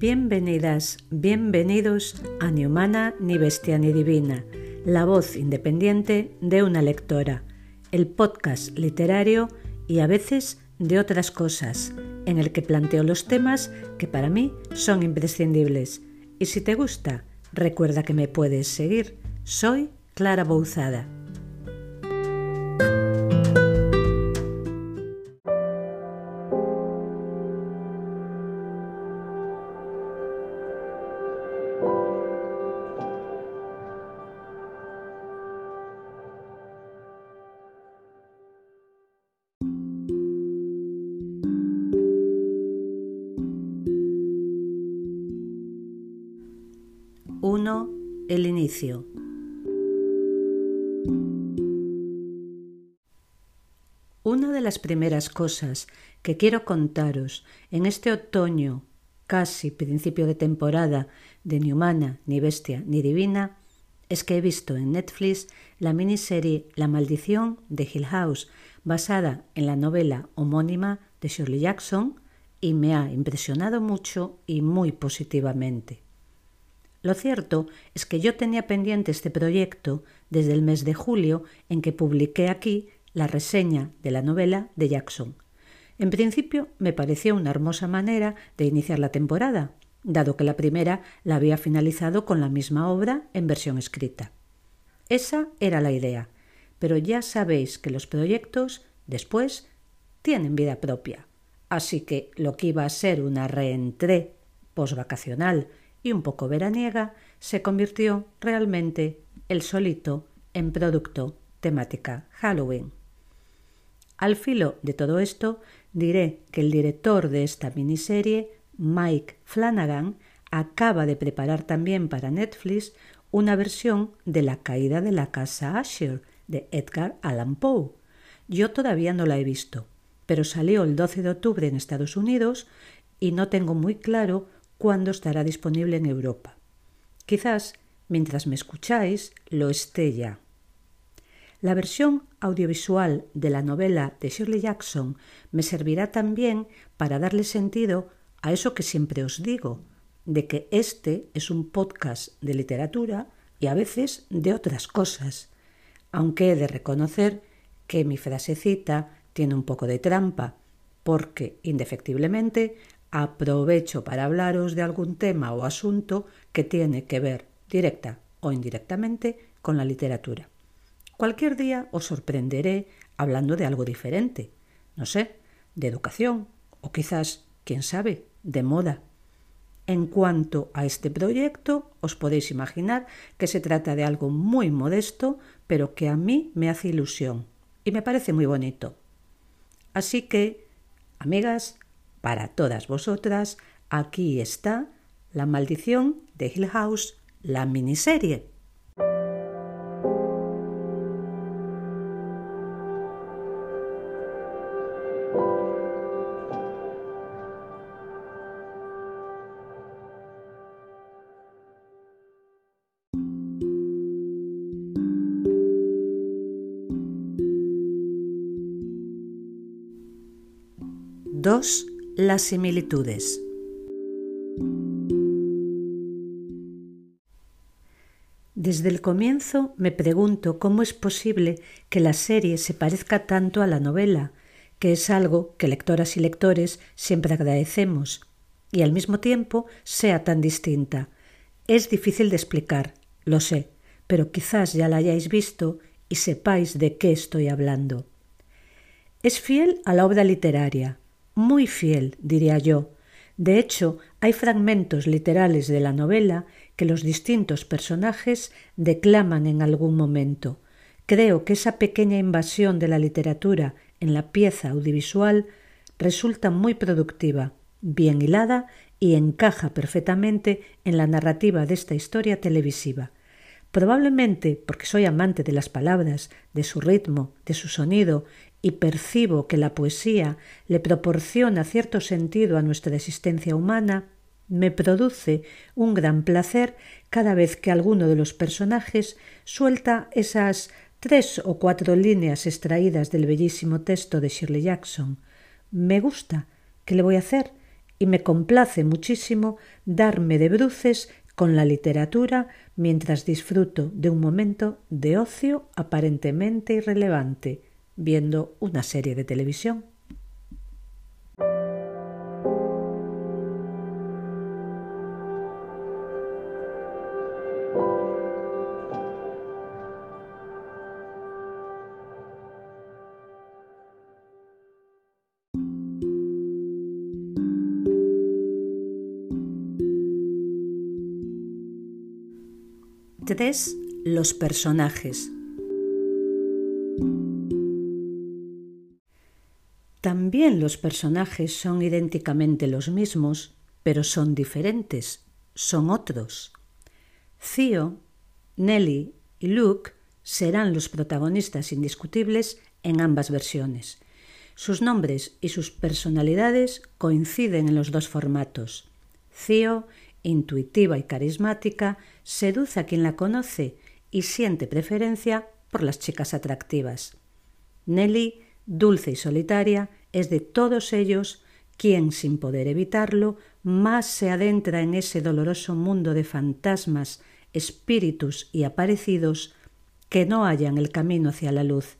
Bienvenidas, bienvenidos a Ni Humana, ni Bestia, ni Divina, la voz independiente de una lectora, el podcast literario y a veces de otras cosas, en el que planteo los temas que para mí son imprescindibles. Y si te gusta, recuerda que me puedes seguir. Soy Clara Bouzada. Inicio. Una de las primeras cosas que quiero contaros en este otoño, casi principio de temporada, de ni humana, ni bestia, ni divina, es que he visto en Netflix la miniserie La maldición de Hill House, basada en la novela homónima de Shirley Jackson, y me ha impresionado mucho y muy positivamente. Lo cierto es que yo tenía pendiente este proyecto desde el mes de julio en que publiqué aquí la reseña de la novela de Jackson. En principio me pareció una hermosa manera de iniciar la temporada, dado que la primera la había finalizado con la misma obra en versión escrita. Esa era la idea, pero ya sabéis que los proyectos después tienen vida propia. Así que lo que iba a ser una reentré posvacacional y un poco veraniega, se convirtió realmente el solito en producto temática Halloween. Al filo de todo esto, diré que el director de esta miniserie, Mike Flanagan, acaba de preparar también para Netflix una versión de La caída de la casa Asher de Edgar Allan Poe. Yo todavía no la he visto, pero salió el 12 de octubre en Estados Unidos y no tengo muy claro cuándo estará disponible en Europa. Quizás, mientras me escucháis, lo esté ya. La versión audiovisual de la novela de Shirley Jackson me servirá también para darle sentido a eso que siempre os digo, de que este es un podcast de literatura y a veces de otras cosas, aunque he de reconocer que mi frasecita tiene un poco de trampa, porque, indefectiblemente, aprovecho para hablaros de algún tema o asunto que tiene que ver directa o indirectamente con la literatura. Cualquier día os sorprenderé hablando de algo diferente, no sé, de educación o quizás, quién sabe, de moda. En cuanto a este proyecto, os podéis imaginar que se trata de algo muy modesto, pero que a mí me hace ilusión y me parece muy bonito. Así que, amigas, para todas vosotras, aquí está La maldición de Hill House, la miniserie. Dos las similitudes. Desde el comienzo me pregunto cómo es posible que la serie se parezca tanto a la novela, que es algo que lectoras y lectores siempre agradecemos, y al mismo tiempo sea tan distinta. Es difícil de explicar, lo sé, pero quizás ya la hayáis visto y sepáis de qué estoy hablando. Es fiel a la obra literaria, muy fiel, diría yo. De hecho, hay fragmentos literales de la novela que los distintos personajes declaman en algún momento. Creo que esa pequeña invasión de la literatura en la pieza audiovisual resulta muy productiva, bien hilada y encaja perfectamente en la narrativa de esta historia televisiva. Probablemente porque soy amante de las palabras, de su ritmo, de su sonido y percibo que la poesía le proporciona cierto sentido a nuestra existencia humana, me produce un gran placer cada vez que alguno de los personajes suelta esas tres o cuatro líneas extraídas del bellísimo texto de Shirley Jackson. Me gusta. ¿Qué le voy a hacer? y me complace muchísimo darme de bruces con la literatura mientras disfruto de un momento de ocio aparentemente irrelevante, viendo una serie de televisión. Los personajes. También los personajes son idénticamente los mismos, pero son diferentes, son otros. Theo, Nelly y Luke serán los protagonistas indiscutibles en ambas versiones. Sus nombres y sus personalidades coinciden en los dos formatos. Theo intuitiva y carismática, seduce a quien la conoce y siente preferencia por las chicas atractivas. Nelly, dulce y solitaria, es de todos ellos quien, sin poder evitarlo, más se adentra en ese doloroso mundo de fantasmas, espíritus y aparecidos que no hallan el camino hacia la luz,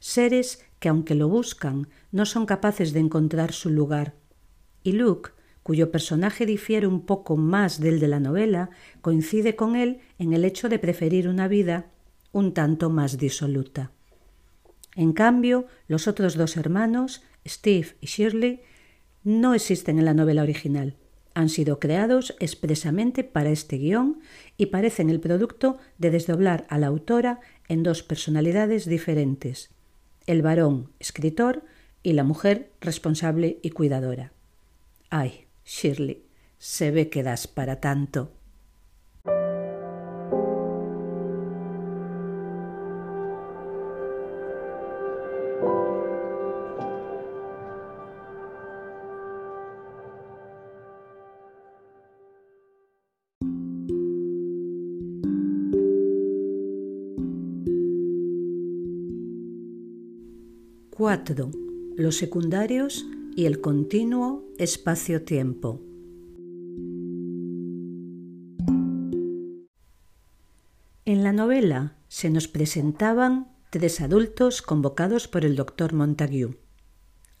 seres que aunque lo buscan, no son capaces de encontrar su lugar. Y Luke cuyo personaje difiere un poco más del de la novela, coincide con él en el hecho de preferir una vida un tanto más disoluta. En cambio, los otros dos hermanos, Steve y Shirley, no existen en la novela original. Han sido creados expresamente para este guion y parecen el producto de desdoblar a la autora en dos personalidades diferentes, el varón escritor y la mujer responsable y cuidadora. Ay, Shirley, se ve que das para tanto. Los secundarios y el continuo espacio-tiempo. En la novela se nos presentaban tres adultos convocados por el doctor Montague,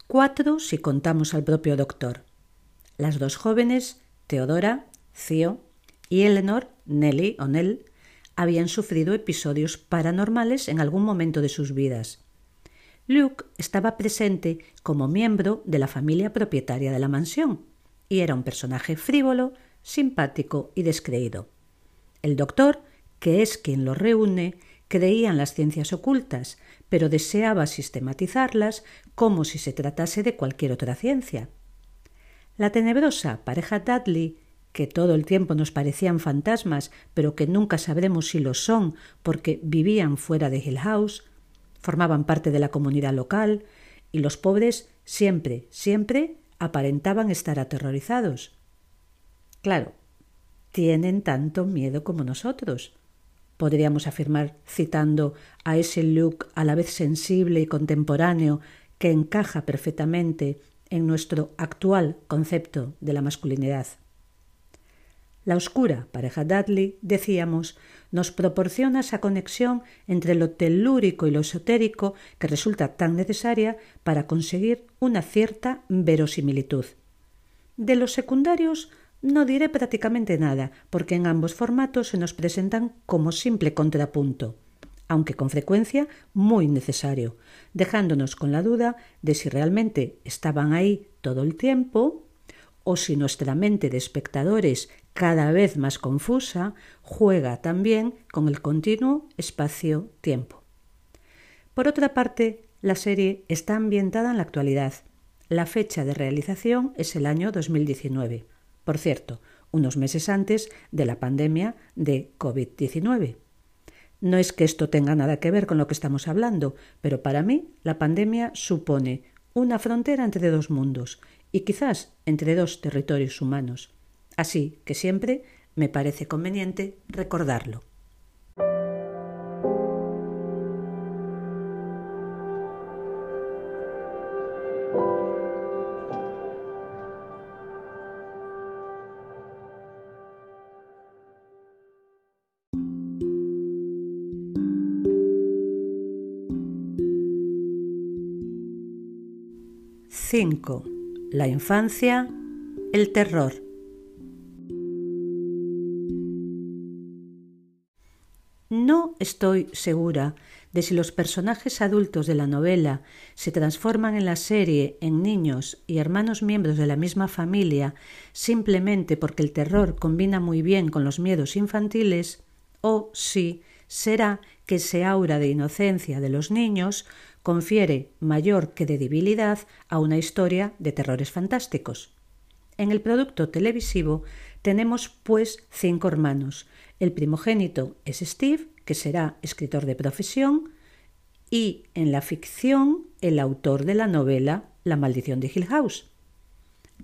cuatro si contamos al propio doctor, las dos jóvenes, Teodora, Theo, y Eleanor, Nelly o Nell, habían sufrido episodios paranormales en algún momento de sus vidas Luke estaba presente como miembro de la familia propietaria de la mansión y era un personaje frívolo, simpático y descreído. El doctor, que es quien lo reúne, creía en las ciencias ocultas, pero deseaba sistematizarlas como si se tratase de cualquier otra ciencia. La tenebrosa pareja Dudley, que todo el tiempo nos parecían fantasmas, pero que nunca sabremos si lo son porque vivían fuera de Hill House, formaban parte de la comunidad local y los pobres siempre, siempre aparentaban estar aterrorizados. Claro, tienen tanto miedo como nosotros. Podríamos afirmar citando a ese look a la vez sensible y contemporáneo que encaja perfectamente en nuestro actual concepto de la masculinidad. La oscura pareja Dudley, decíamos, nos proporciona esa conexión entre lo telúrico y lo esotérico que resulta tan necesaria para conseguir una cierta verosimilitud. De los secundarios no diré prácticamente nada, porque en ambos formatos se nos presentan como simple contrapunto, aunque con frecuencia muy necesario, dejándonos con la duda de si realmente estaban ahí todo el tiempo o si nuestra mente de espectadores cada vez más confusa juega también con el continuo espacio-tiempo. Por otra parte, la serie está ambientada en la actualidad. La fecha de realización es el año 2019. Por cierto, unos meses antes de la pandemia de COVID-19. No es que esto tenga nada que ver con lo que estamos hablando, pero para mí la pandemia supone una frontera entre dos mundos y quizás entre dos territorios humanos. Así que siempre me parece conveniente recordarlo. La infancia, el terror. Estoy segura de si los personajes adultos de la novela se transforman en la serie en niños y hermanos miembros de la misma familia simplemente porque el terror combina muy bien con los miedos infantiles, o si será que ese aura de inocencia de los niños confiere mayor que de debilidad a una historia de terrores fantásticos. En el producto televisivo tenemos pues cinco hermanos. El primogénito es Steve, que será escritor de profesión, y en la ficción el autor de la novela La maldición de Hill House.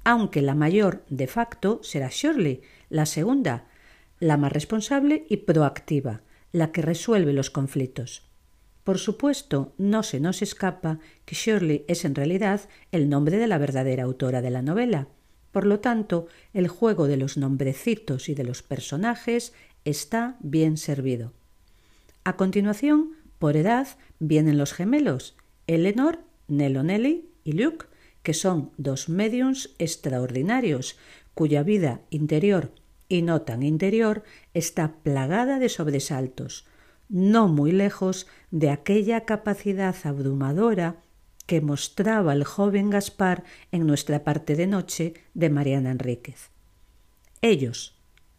Aunque la mayor de facto será Shirley, la segunda, la más responsable y proactiva, la que resuelve los conflictos. Por supuesto, no se nos escapa que Shirley es en realidad el nombre de la verdadera autora de la novela. Por lo tanto, el juego de los nombrecitos y de los personajes está bien servido. A continuación, por edad, vienen los gemelos, Eleanor, Nello Nelly y Luke, que son dos mediums extraordinarios, cuya vida interior y no tan interior está plagada de sobresaltos, no muy lejos de aquella capacidad abrumadora que mostraba el joven Gaspar en nuestra parte de noche de Mariana Enríquez. Ellos,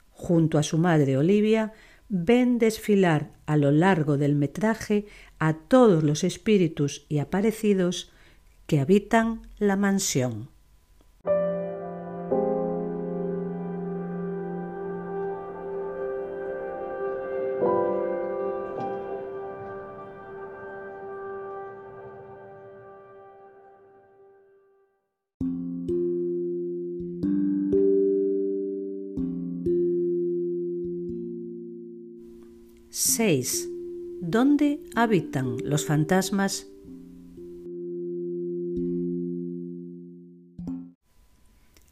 junto a su madre Olivia, ven desfilar a lo largo del metraje a todos los espíritus y aparecidos que habitan la mansión. 6. ¿Dónde habitan los fantasmas?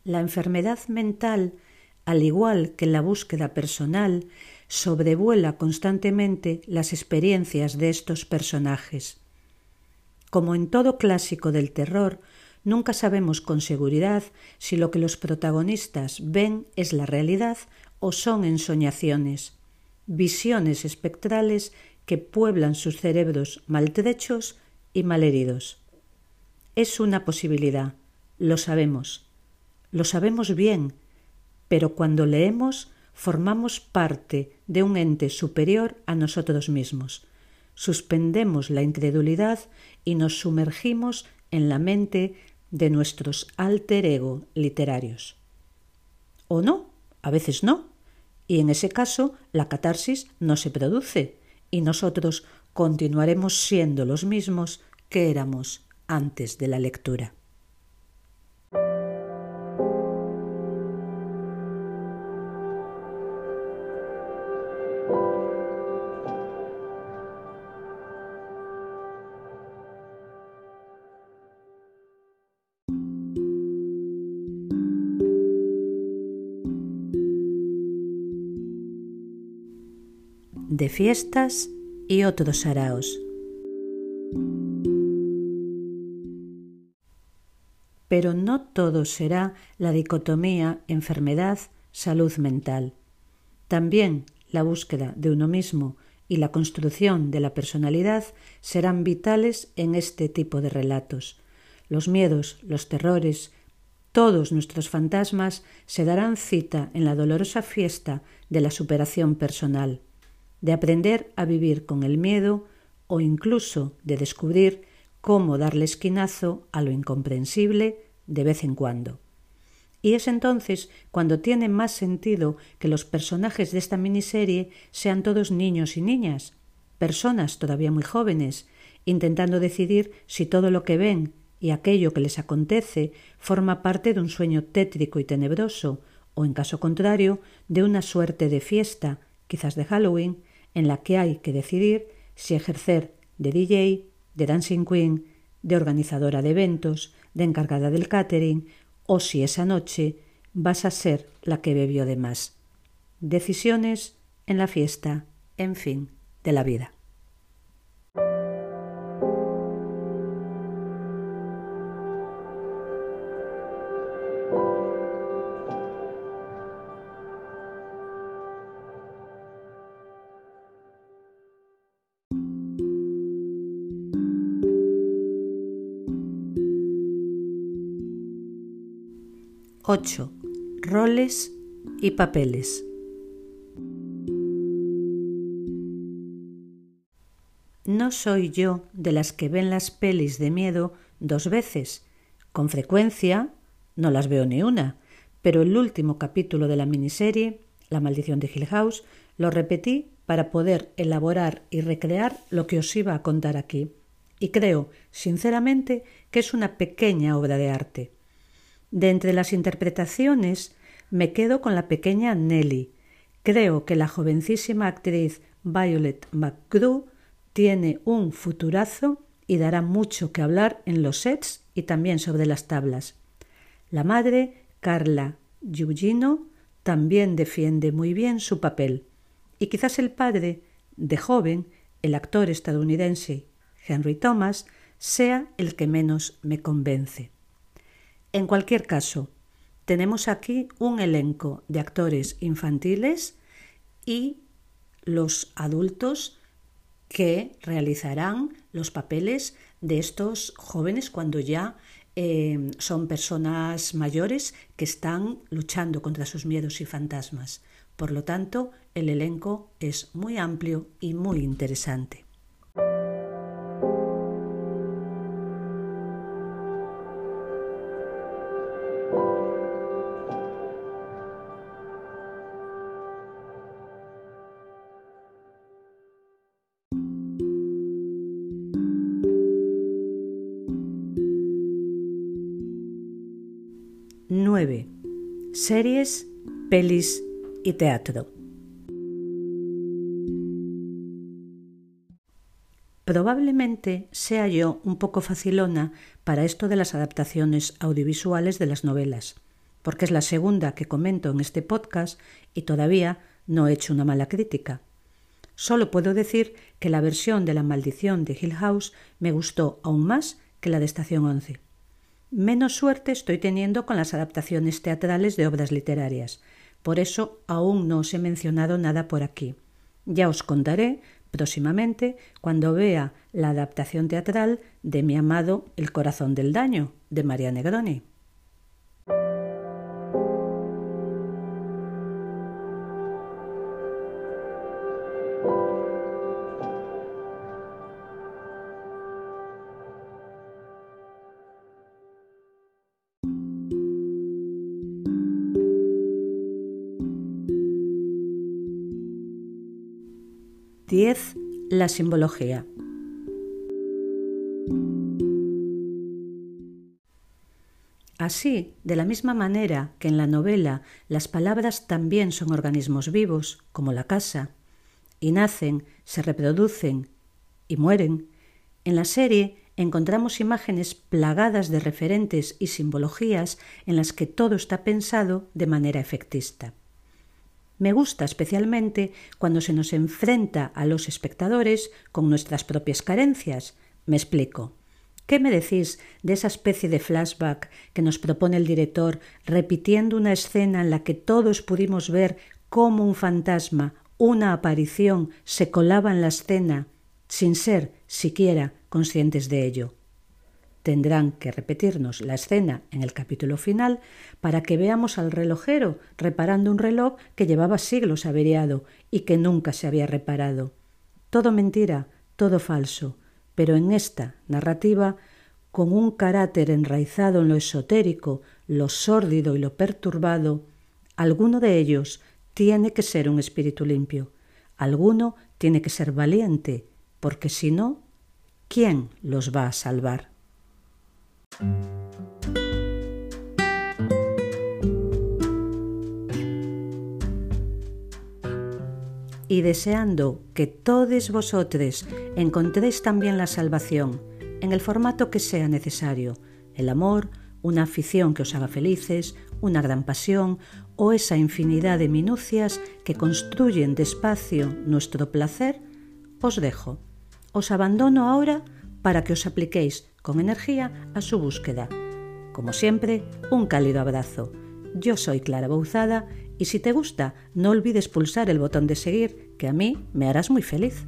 La enfermedad mental, al igual que la búsqueda personal, sobrevuela constantemente las experiencias de estos personajes. Como en todo clásico del terror, nunca sabemos con seguridad si lo que los protagonistas ven es la realidad o son ensoñaciones visiones espectrales que pueblan sus cerebros maltrechos y malheridos. Es una posibilidad, lo sabemos, lo sabemos bien, pero cuando leemos formamos parte de un ente superior a nosotros mismos. Suspendemos la incredulidad y nos sumergimos en la mente de nuestros alter ego literarios. ¿O no? A veces no y en ese caso la catarsis no se produce y nosotros continuaremos siendo los mismos que éramos antes de la lectura. De fiestas y otros araos. Pero no todo será la dicotomía enfermedad-salud mental. También la búsqueda de uno mismo y la construcción de la personalidad serán vitales en este tipo de relatos. Los miedos, los terrores, todos nuestros fantasmas se darán cita en la dolorosa fiesta de la superación personal de aprender a vivir con el miedo o incluso de descubrir cómo darle esquinazo a lo incomprensible de vez en cuando. Y es entonces cuando tiene más sentido que los personajes de esta miniserie sean todos niños y niñas, personas todavía muy jóvenes, intentando decidir si todo lo que ven y aquello que les acontece forma parte de un sueño tétrico y tenebroso, o en caso contrario, de una suerte de fiesta, quizás de Halloween, en la que hay que decidir si ejercer de DJ, de dancing queen, de organizadora de eventos, de encargada del catering, o si esa noche vas a ser la que bebió de más. Decisiones en la fiesta, en fin, de la vida. 8. Roles y papeles. No soy yo de las que ven las pelis de miedo dos veces. Con frecuencia no las veo ni una, pero el último capítulo de la miniserie, La maldición de Hill House, lo repetí para poder elaborar y recrear lo que os iba a contar aquí. Y creo, sinceramente, que es una pequeña obra de arte. De entre las interpretaciones me quedo con la pequeña Nelly. Creo que la jovencísima actriz Violet McGrew tiene un futurazo y dará mucho que hablar en los sets y también sobre las tablas. La madre, Carla Giugino, también defiende muy bien su papel. Y quizás el padre, de joven, el actor estadounidense Henry Thomas, sea el que menos me convence. En cualquier caso, tenemos aquí un elenco de actores infantiles y los adultos que realizarán los papeles de estos jóvenes cuando ya eh, son personas mayores que están luchando contra sus miedos y fantasmas. Por lo tanto, el elenco es muy amplio y muy interesante. 9. Series, pelis y teatro. Probablemente sea yo un poco facilona para esto de las adaptaciones audiovisuales de las novelas, porque es la segunda que comento en este podcast y todavía no he hecho una mala crítica. Solo puedo decir que la versión de La maldición de Hill House me gustó aún más que la de Estación 11. Menos suerte estoy teniendo con las adaptaciones teatrales de obras literarias. Por eso aún no os he mencionado nada por aquí. Ya os contaré próximamente cuando vea la adaptación teatral de mi amado El corazón del daño de María Negroni. La simbología. Así, de la misma manera que en la novela las palabras también son organismos vivos, como la casa, y nacen, se reproducen y mueren, en la serie encontramos imágenes plagadas de referentes y simbologías en las que todo está pensado de manera efectista. Me gusta especialmente cuando se nos enfrenta a los espectadores con nuestras propias carencias. Me explico. ¿Qué me decís de esa especie de flashback que nos propone el director repitiendo una escena en la que todos pudimos ver cómo un fantasma, una aparición, se colaba en la escena sin ser siquiera conscientes de ello? Tendrán que repetirnos la escena en el capítulo final para que veamos al relojero reparando un reloj que llevaba siglos averiado y que nunca se había reparado. Todo mentira, todo falso, pero en esta narrativa, con un carácter enraizado en lo esotérico, lo sórdido y lo perturbado, alguno de ellos tiene que ser un espíritu limpio, alguno tiene que ser valiente, porque si no, ¿quién los va a salvar? Y deseando que todos vosotros encontréis también la salvación, en el formato que sea necesario, el amor, una afición que os haga felices, una gran pasión o esa infinidad de minucias que construyen despacio nuestro placer, os dejo. Os abandono ahora para que os apliquéis con energía a su búsqueda. Como siempre, un cálido abrazo. Yo soy Clara Bouzada y si te gusta, no olvides pulsar el botón de seguir, que a mí me harás muy feliz.